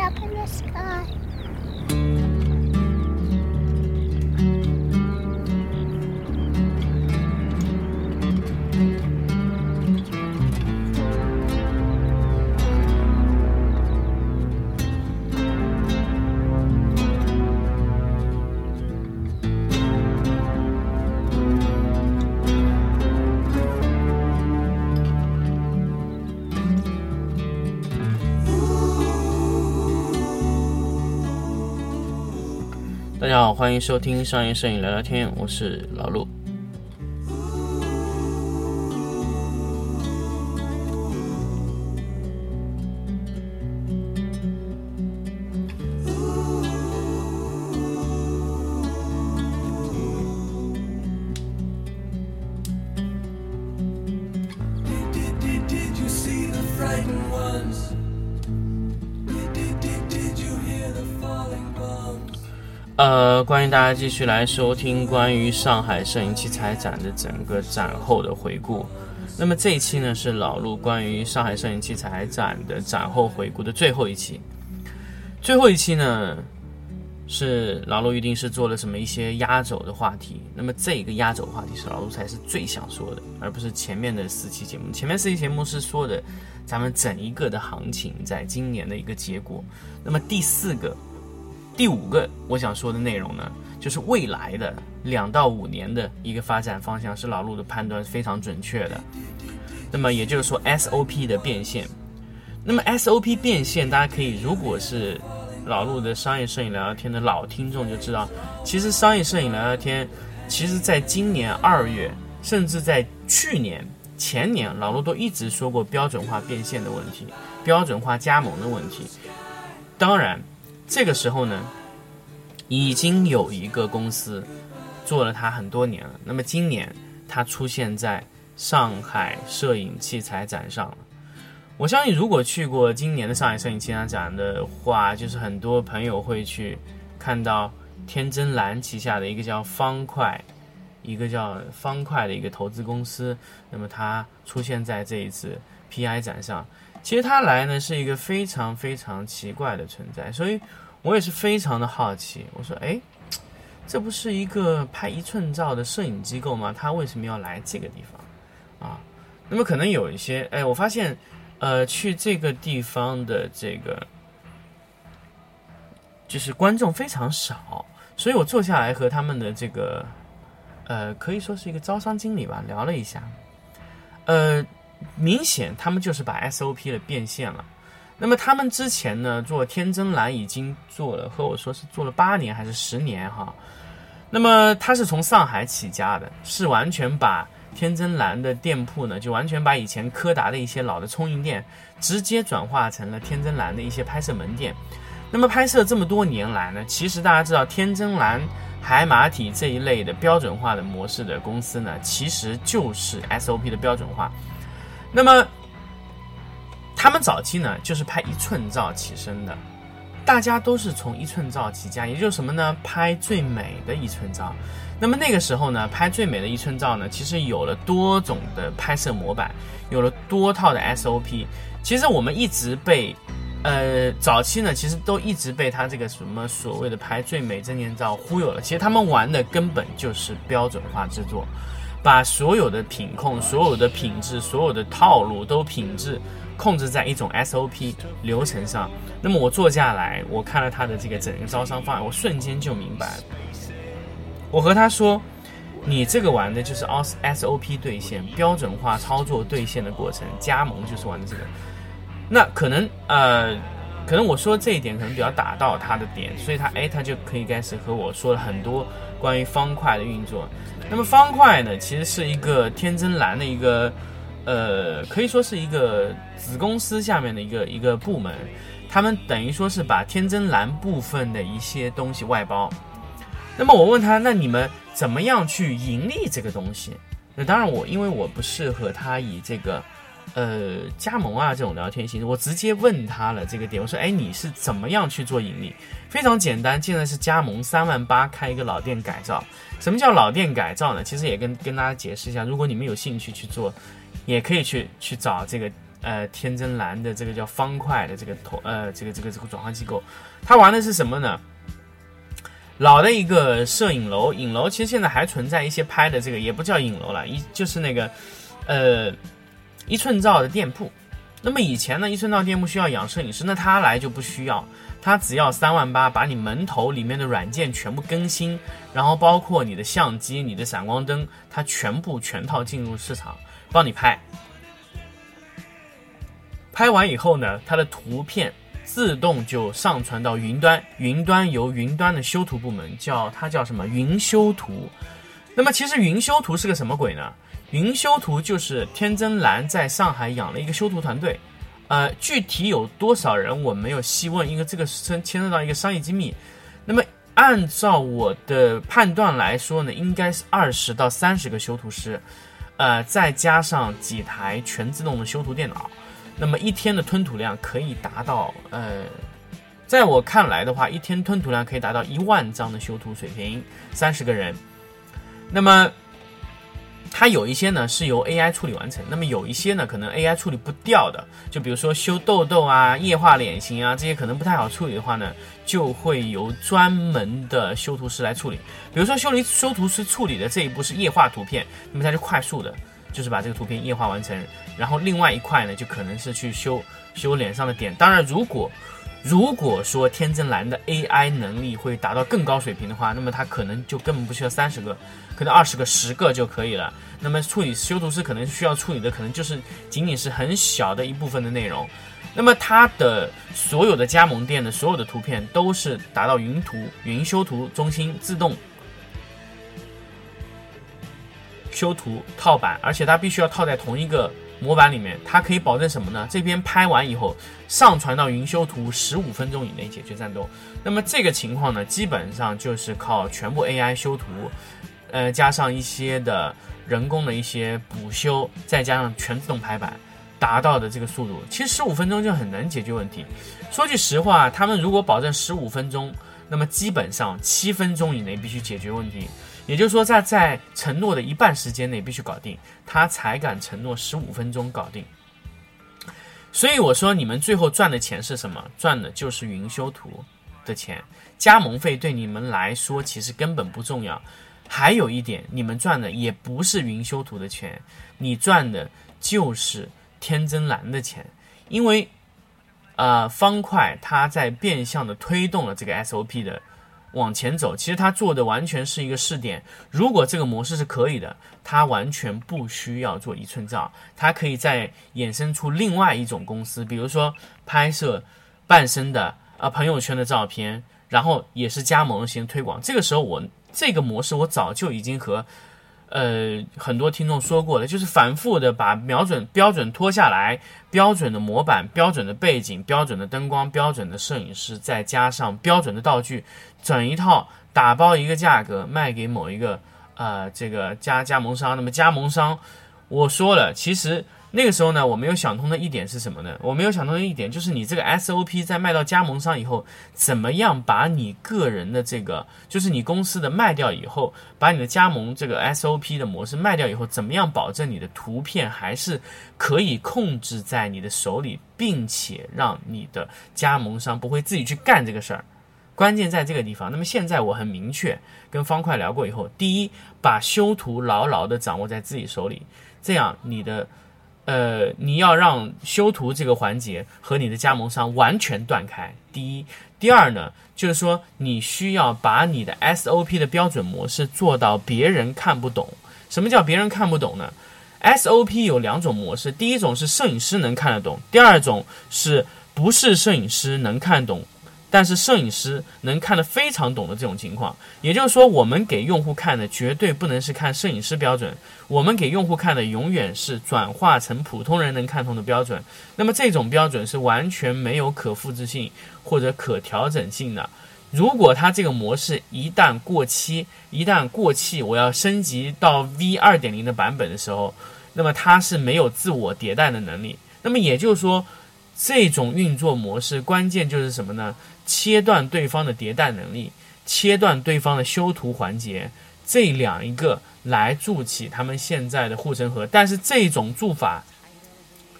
up in the sky. 好，欢迎收听商业摄影聊聊天，我是老陆。呃，欢迎大家继续来收听关于上海摄影器材展的整个展后的回顾。那么这一期呢是老陆关于上海摄影器材展的展后回顾的最后一期。最后一期呢是老陆一定是做了什么一些压轴的话题。那么这个压轴话题是老陆才是最想说的，而不是前面的四期节目。前面四期节目是说的咱们整一个的行情在今年的一个结果。那么第四个。第五个我想说的内容呢，就是未来的两到五年的一个发展方向是老陆的判断非常准确的。那么也就是说 SOP 的变现。那么 SOP 变现，大家可以如果是老陆的商业摄影聊聊天的老听众就知道，其实商业摄影聊聊天，其实在今年二月，甚至在去年前年，老陆都一直说过标准化变现的问题，标准化加盟的问题。当然。这个时候呢，已经有一个公司做了它很多年了。那么今年它出现在上海摄影器材展上了。我相信，如果去过今年的上海摄影器材展的话，就是很多朋友会去看到天真蓝旗下的一个叫方块，一个叫方块的一个投资公司。那么它出现在这一次 PI 展上。其实他来呢是一个非常非常奇怪的存在，所以我也是非常的好奇。我说，哎，这不是一个拍一寸照的摄影机构吗？他为什么要来这个地方？啊，那么可能有一些，哎，我发现，呃，去这个地方的这个就是观众非常少，所以我坐下来和他们的这个，呃，可以说是一个招商经理吧，聊了一下，呃。明显他们就是把 SOP 的变现了。那么他们之前呢做天真蓝已经做了，和我说是做了八年还是十年哈。那么他是从上海起家的，是完全把天真蓝的店铺呢，就完全把以前柯达的一些老的冲印店，直接转化成了天真蓝的一些拍摄门店。那么拍摄这么多年来呢，其实大家知道天真蓝、海马体这一类的标准化的模式的公司呢，其实就是 SOP 的标准化。那么，他们早期呢，就是拍一寸照起身的，大家都是从一寸照起家，也就是什么呢？拍最美的一寸照。那么那个时候呢，拍最美的一寸照呢，其实有了多种的拍摄模板，有了多套的 SOP。其实我们一直被，呃，早期呢，其实都一直被他这个什么所谓的拍最美证件照忽悠了。其实他们玩的根本就是标准化制作。把所有的品控、所有的品质、所有的套路都品质控制在一种 SOP 流程上。那么我坐下来，我看了他的这个整个招商方案，我瞬间就明白。我和他说：“你这个玩的就是 SOP 兑现、标准化操作兑现的过程，加盟就是玩的这个。”那可能呃，可能我说这一点可能比较打到他的点，所以他哎，他就可以开始和我说了很多关于方块的运作。那么方块呢，其实是一个天真蓝的一个，呃，可以说是一个子公司下面的一个一个部门，他们等于说是把天真蓝部分的一些东西外包。那么我问他，那你们怎么样去盈利这个东西？那当然我因为我不适合他以这个。呃，加盟啊，这种聊天形式，我直接问他了这个点，我说，哎，你是怎么样去做盈利？非常简单，现在是加盟三万八开一个老店改造。什么叫老店改造呢？其实也跟跟大家解释一下，如果你们有兴趣去做，也可以去去找这个呃天真蓝的这个叫方块的这个投呃这个这个这个转化机构，他玩的是什么呢？老的一个摄影楼，影楼其实现在还存在一些拍的这个也不叫影楼了，一就是那个呃一寸照的店铺。那么以前呢，一寸照店铺需要养摄影师，那他来就不需要，他只要三万八，把你门头里面的软件全部更新，然后包括你的相机、你的闪光灯，他全部全套进入市场，帮你拍。拍完以后呢，它的图片。自动就上传到云端，云端由云端的修图部门叫它叫什么云修图。那么其实云修图是个什么鬼呢？云修图就是天真蓝在上海养了一个修图团队，呃，具体有多少人我没有细问，因为这个牵牵涉到一个商业机密。那么按照我的判断来说呢，应该是二十到三十个修图师，呃，再加上几台全自动的修图电脑。那么一天的吞吐量可以达到，呃，在我看来的话，一天吞吐量可以达到一万张的修图水平，三十个人。那么它有一些呢是由 AI 处理完成，那么有一些呢可能 AI 处理不掉的，就比如说修痘痘啊、液化脸型啊这些可能不太好处理的话呢，就会由专门的修图师来处理。比如说修理修图师处理的这一步是液化图片，那么它就快速的。就是把这个图片液化完成，然后另外一块呢，就可能是去修修脸上的点。当然，如果如果说天真蓝的 AI 能力会达到更高水平的话，那么它可能就根本不需要三十个，可能二十个、十个就可以了。那么处理修图师可能需要处理的，可能就是仅仅是很小的一部分的内容。那么它的所有的加盟店的所有的图片都是达到云图、云修图中心自动。修图套版，而且它必须要套在同一个模板里面。它可以保证什么呢？这边拍完以后，上传到云修图，十五分钟以内解决战斗。那么这个情况呢，基本上就是靠全部 AI 修图，呃，加上一些的人工的一些补修，再加上全自动排版，达到的这个速度，其实十五分钟就很能解决问题。说句实话，他们如果保证十五分钟，那么基本上七分钟以内必须解决问题。也就是说，在在承诺的一半时间内必须搞定，他才敢承诺十五分钟搞定。所以我说，你们最后赚的钱是什么？赚的就是云修图的钱，加盟费对你们来说其实根本不重要。还有一点，你们赚的也不是云修图的钱，你赚的就是天真蓝的钱，因为，呃，方块它在变相的推动了这个 SOP 的。往前走，其实他做的完全是一个试点。如果这个模式是可以的，他完全不需要做一寸照，他可以再衍生出另外一种公司，比如说拍摄半身的啊朋友圈的照片，然后也是加盟型推广。这个时候，我这个模式我早就已经和。呃，很多听众说过的，就是反复的把瞄准标准拖下来，标准的模板、标准的背景、标准的灯光、标准的摄影师，再加上标准的道具，整一套打包一个价格卖给某一个呃这个加加盟商。那么加盟商，我说了，其实。那个时候呢，我没有想通的一点是什么呢？我没有想通的一点就是你这个 SOP 在卖到加盟商以后，怎么样把你个人的这个，就是你公司的卖掉以后，把你的加盟这个 SOP 的模式卖掉以后，怎么样保证你的图片还是可以控制在你的手里，并且让你的加盟商不会自己去干这个事儿？关键在这个地方。那么现在我很明确跟方块聊过以后，第一，把修图牢牢的掌握在自己手里，这样你的。呃，你要让修图这个环节和你的加盟商完全断开。第一，第二呢，就是说你需要把你的 SOP 的标准模式做到别人看不懂。什么叫别人看不懂呢？SOP 有两种模式，第一种是摄影师能看得懂，第二种是不是摄影师能看懂。但是摄影师能看得非常懂的这种情况，也就是说，我们给用户看的绝对不能是看摄影师标准，我们给用户看的永远是转化成普通人能看懂的标准。那么这种标准是完全没有可复制性或者可调整性的。如果它这个模式一旦过期，一旦过气，我要升级到 V 二点零的版本的时候，那么它是没有自我迭代的能力。那么也就是说，这种运作模式关键就是什么呢？切断对方的迭代能力，切断对方的修图环节，这两一个来筑起他们现在的护城河。但是这种筑法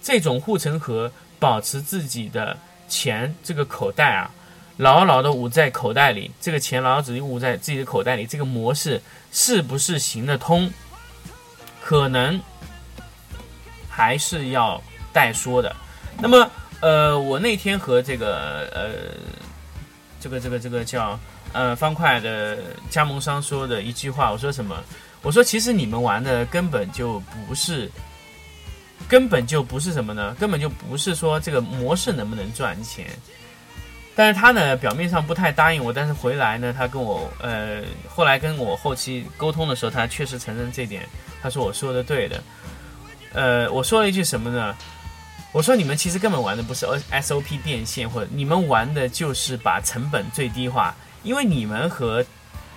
这种护城河保持自己的钱这个口袋啊，牢牢的捂在口袋里，这个钱牢牢的捂在自己的口袋里，这个模式是不是行得通？可能还是要待说的。那么，呃，我那天和这个呃，这个这个这个叫呃方块的加盟商说的一句话，我说什么？我说其实你们玩的根本就不是，根本就不是什么呢？根本就不是说这个模式能不能赚钱。但是他呢，表面上不太答应我，但是回来呢，他跟我呃，后来跟我后期沟通的时候，他确实承认这点。他说我说的对的。呃，我说了一句什么呢？我说你们其实根本玩的不是 SOP 变现，或者你们玩的就是把成本最低化，因为你们和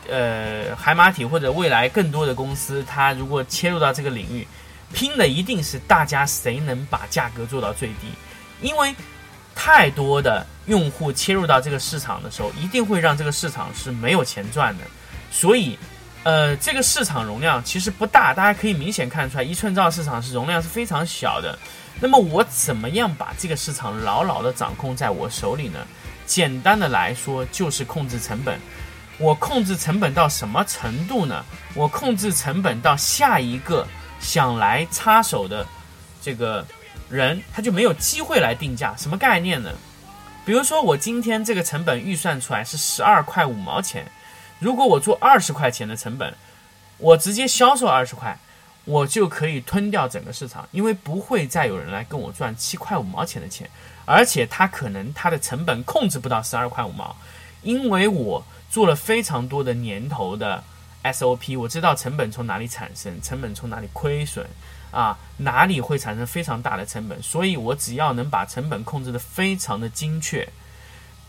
呃海马体或者未来更多的公司，它如果切入到这个领域，拼的一定是大家谁能把价格做到最低，因为。太多的用户切入到这个市场的时候，一定会让这个市场是没有钱赚的。所以，呃，这个市场容量其实不大，大家可以明显看出来，一寸照市场是容量是非常小的。那么，我怎么样把这个市场牢牢的掌控在我手里呢？简单的来说，就是控制成本。我控制成本到什么程度呢？我控制成本到下一个想来插手的这个。人他就没有机会来定价，什么概念呢？比如说我今天这个成本预算出来是十二块五毛钱，如果我做二十块钱的成本，我直接销售二十块，我就可以吞掉整个市场，因为不会再有人来跟我赚七块五毛钱的钱，而且他可能他的成本控制不到十二块五毛，因为我做了非常多的年头的 SOP，我知道成本从哪里产生，成本从哪里亏损。啊，哪里会产生非常大的成本？所以我只要能把成本控制的非常的精确，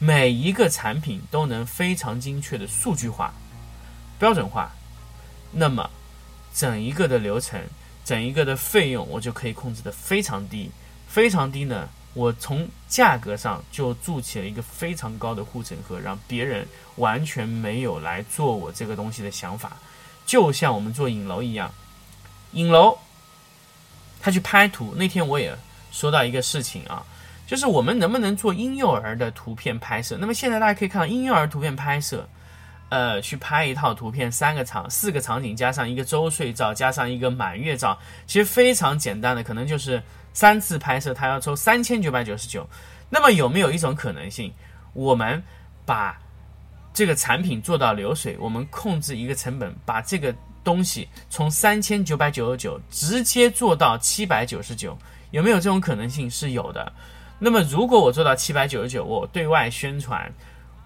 每一个产品都能非常精确的数据化、标准化，那么整一个的流程、整一个的费用，我就可以控制的非常低，非常低呢。我从价格上就筑起了一个非常高的护城河，让别人完全没有来做我这个东西的想法。就像我们做影楼一样，影楼。他去拍图那天，我也说到一个事情啊，就是我们能不能做婴幼儿的图片拍摄？那么现在大家可以看到，婴幼儿图片拍摄，呃，去拍一套图片，三个场、四个场景，加上一个周岁照，加上一个满月照，其实非常简单的，可能就是三次拍摄，他要抽三千九百九十九。那么有没有一种可能性，我们把这个产品做到流水，我们控制一个成本，把这个。东西从三千九百九十九直接做到七百九十九，有没有这种可能性？是有的。那么如果我做到七百九十九，我对外宣传，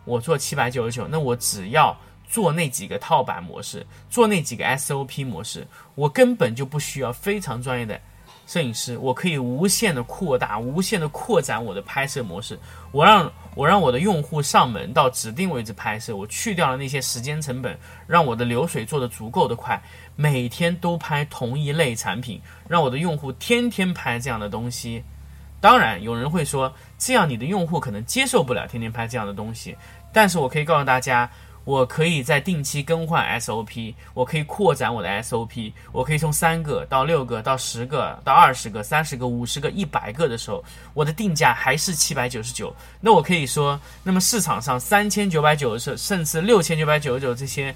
我做七百九十九，那我只要做那几个套版模式，做那几个 SOP 模式，我根本就不需要非常专业的。摄影师，我可以无限的扩大、无限的扩展我的拍摄模式。我让我让我的用户上门到指定位置拍摄，我去掉了那些时间成本，让我的流水做得足够的快，每天都拍同一类产品，让我的用户天天拍这样的东西。当然，有人会说，这样你的用户可能接受不了天天拍这样的东西。但是我可以告诉大家。我可以在定期更换 SOP，我可以扩展我的 SOP，我可以从三个到六个到十个到二十个、三十个、五十个、一百个的时候，我的定价还是七百九十九。那我可以说，那么市场上三千九百九十甚至六千九百九十九这些，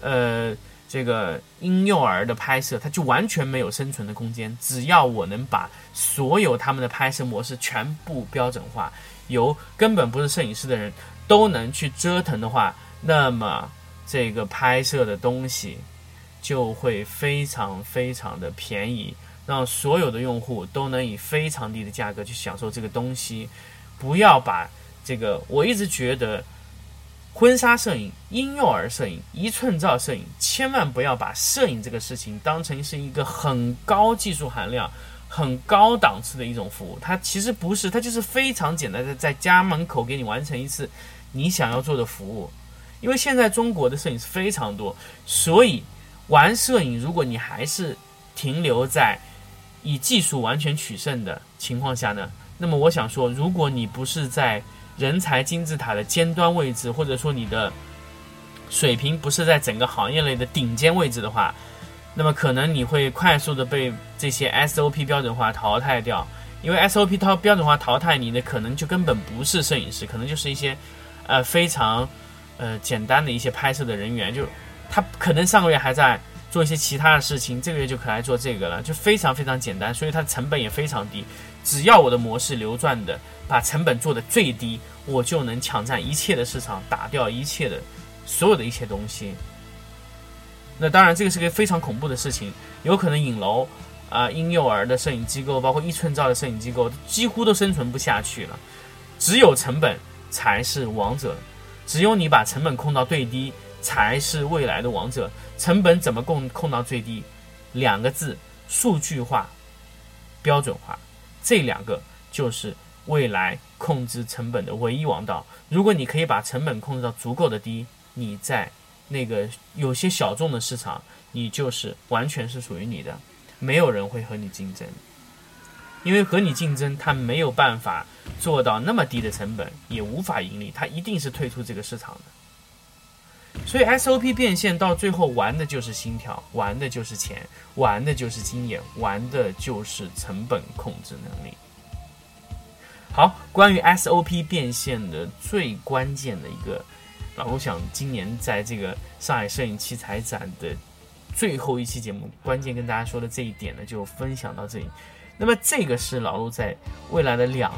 呃，这个婴幼儿的拍摄，它就完全没有生存的空间。只要我能把所有他们的拍摄模式全部标准化，由根本不是摄影师的人都能去折腾的话。那么，这个拍摄的东西就会非常非常的便宜，让所有的用户都能以非常低的价格去享受这个东西。不要把这个，我一直觉得，婚纱摄影、婴幼儿摄影、一寸照摄影，千万不要把摄影这个事情当成是一个很高技术含量、很高档次的一种服务。它其实不是，它就是非常简单的，在家门口给你完成一次你想要做的服务。因为现在中国的摄影师非常多，所以玩摄影，如果你还是停留在以技术完全取胜的情况下呢，那么我想说，如果你不是在人才金字塔的尖端位置，或者说你的水平不是在整个行业内的顶尖位置的话，那么可能你会快速的被这些 SOP 标准化淘汰掉，因为 SOP 淘标准化淘汰你的可能就根本不是摄影师，可能就是一些呃非常呃简单的一些拍摄的人员，就他可能上个月还在做一些其他的事情，这个月就可来做这个了，就非常非常简单，所以它的成本也非常低。只要我的模式流转的，把成本做的最低，我就能抢占一切的市场，打掉一切的所有的一切东西。那当然，这个是个非常恐怖的事情，有可能影楼啊、婴幼儿的摄影机构，包括一寸照的摄影机构，几乎都生存不下去了。只有成本才是王者，只有你把成本控到最低，才是未来的王者。成本怎么控控到最低？两个字：数据化、标准化。这两个就是未来控制成本的唯一王道。如果你可以把成本控制到足够的低，你在那个有些小众的市场，你就是完全是属于你的，没有人会和你竞争，因为和你竞争，他没有办法做到那么低的成本，也无法盈利，他一定是退出这个市场的。所以 SOP 变现到最后玩的就是心跳，玩的就是钱，玩的就是经验，玩的就是成本控制能力。好，关于 SOP 变现的最关键的一个。老陆想今年在这个上海摄影器材展的最后一期节目，关键跟大家说的这一点呢，就分享到这里。那么这个是老陆在未来的两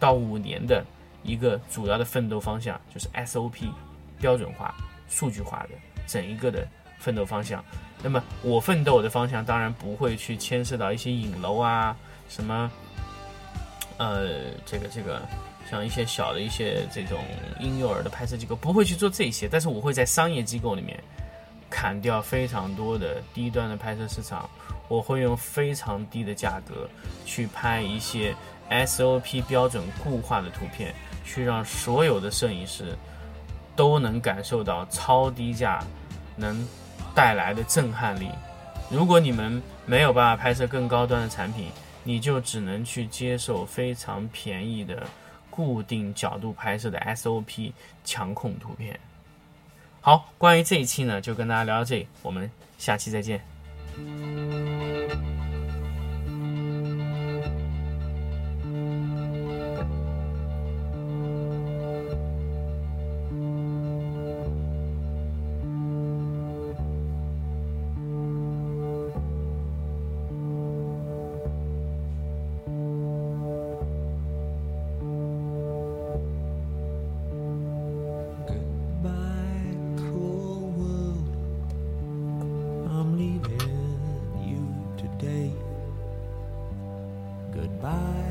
到五年的一个主要的奋斗方向，就是 SOP 标准化、数据化的整一个的奋斗方向。那么我奋斗的方向当然不会去牵涉到一些影楼啊，什么，呃，这个这个。像一些小的一些这种婴幼儿的拍摄机构不会去做这些，但是我会在商业机构里面砍掉非常多的低端的拍摄市场，我会用非常低的价格去拍一些 SOP 标准固化的图片，去让所有的摄影师都能感受到超低价能带来的震撼力。如果你们没有办法拍摄更高端的产品，你就只能去接受非常便宜的。固定角度拍摄的 SOP 强控图片。好，关于这一期呢，就跟大家聊到这里，我们下期再见。Bye.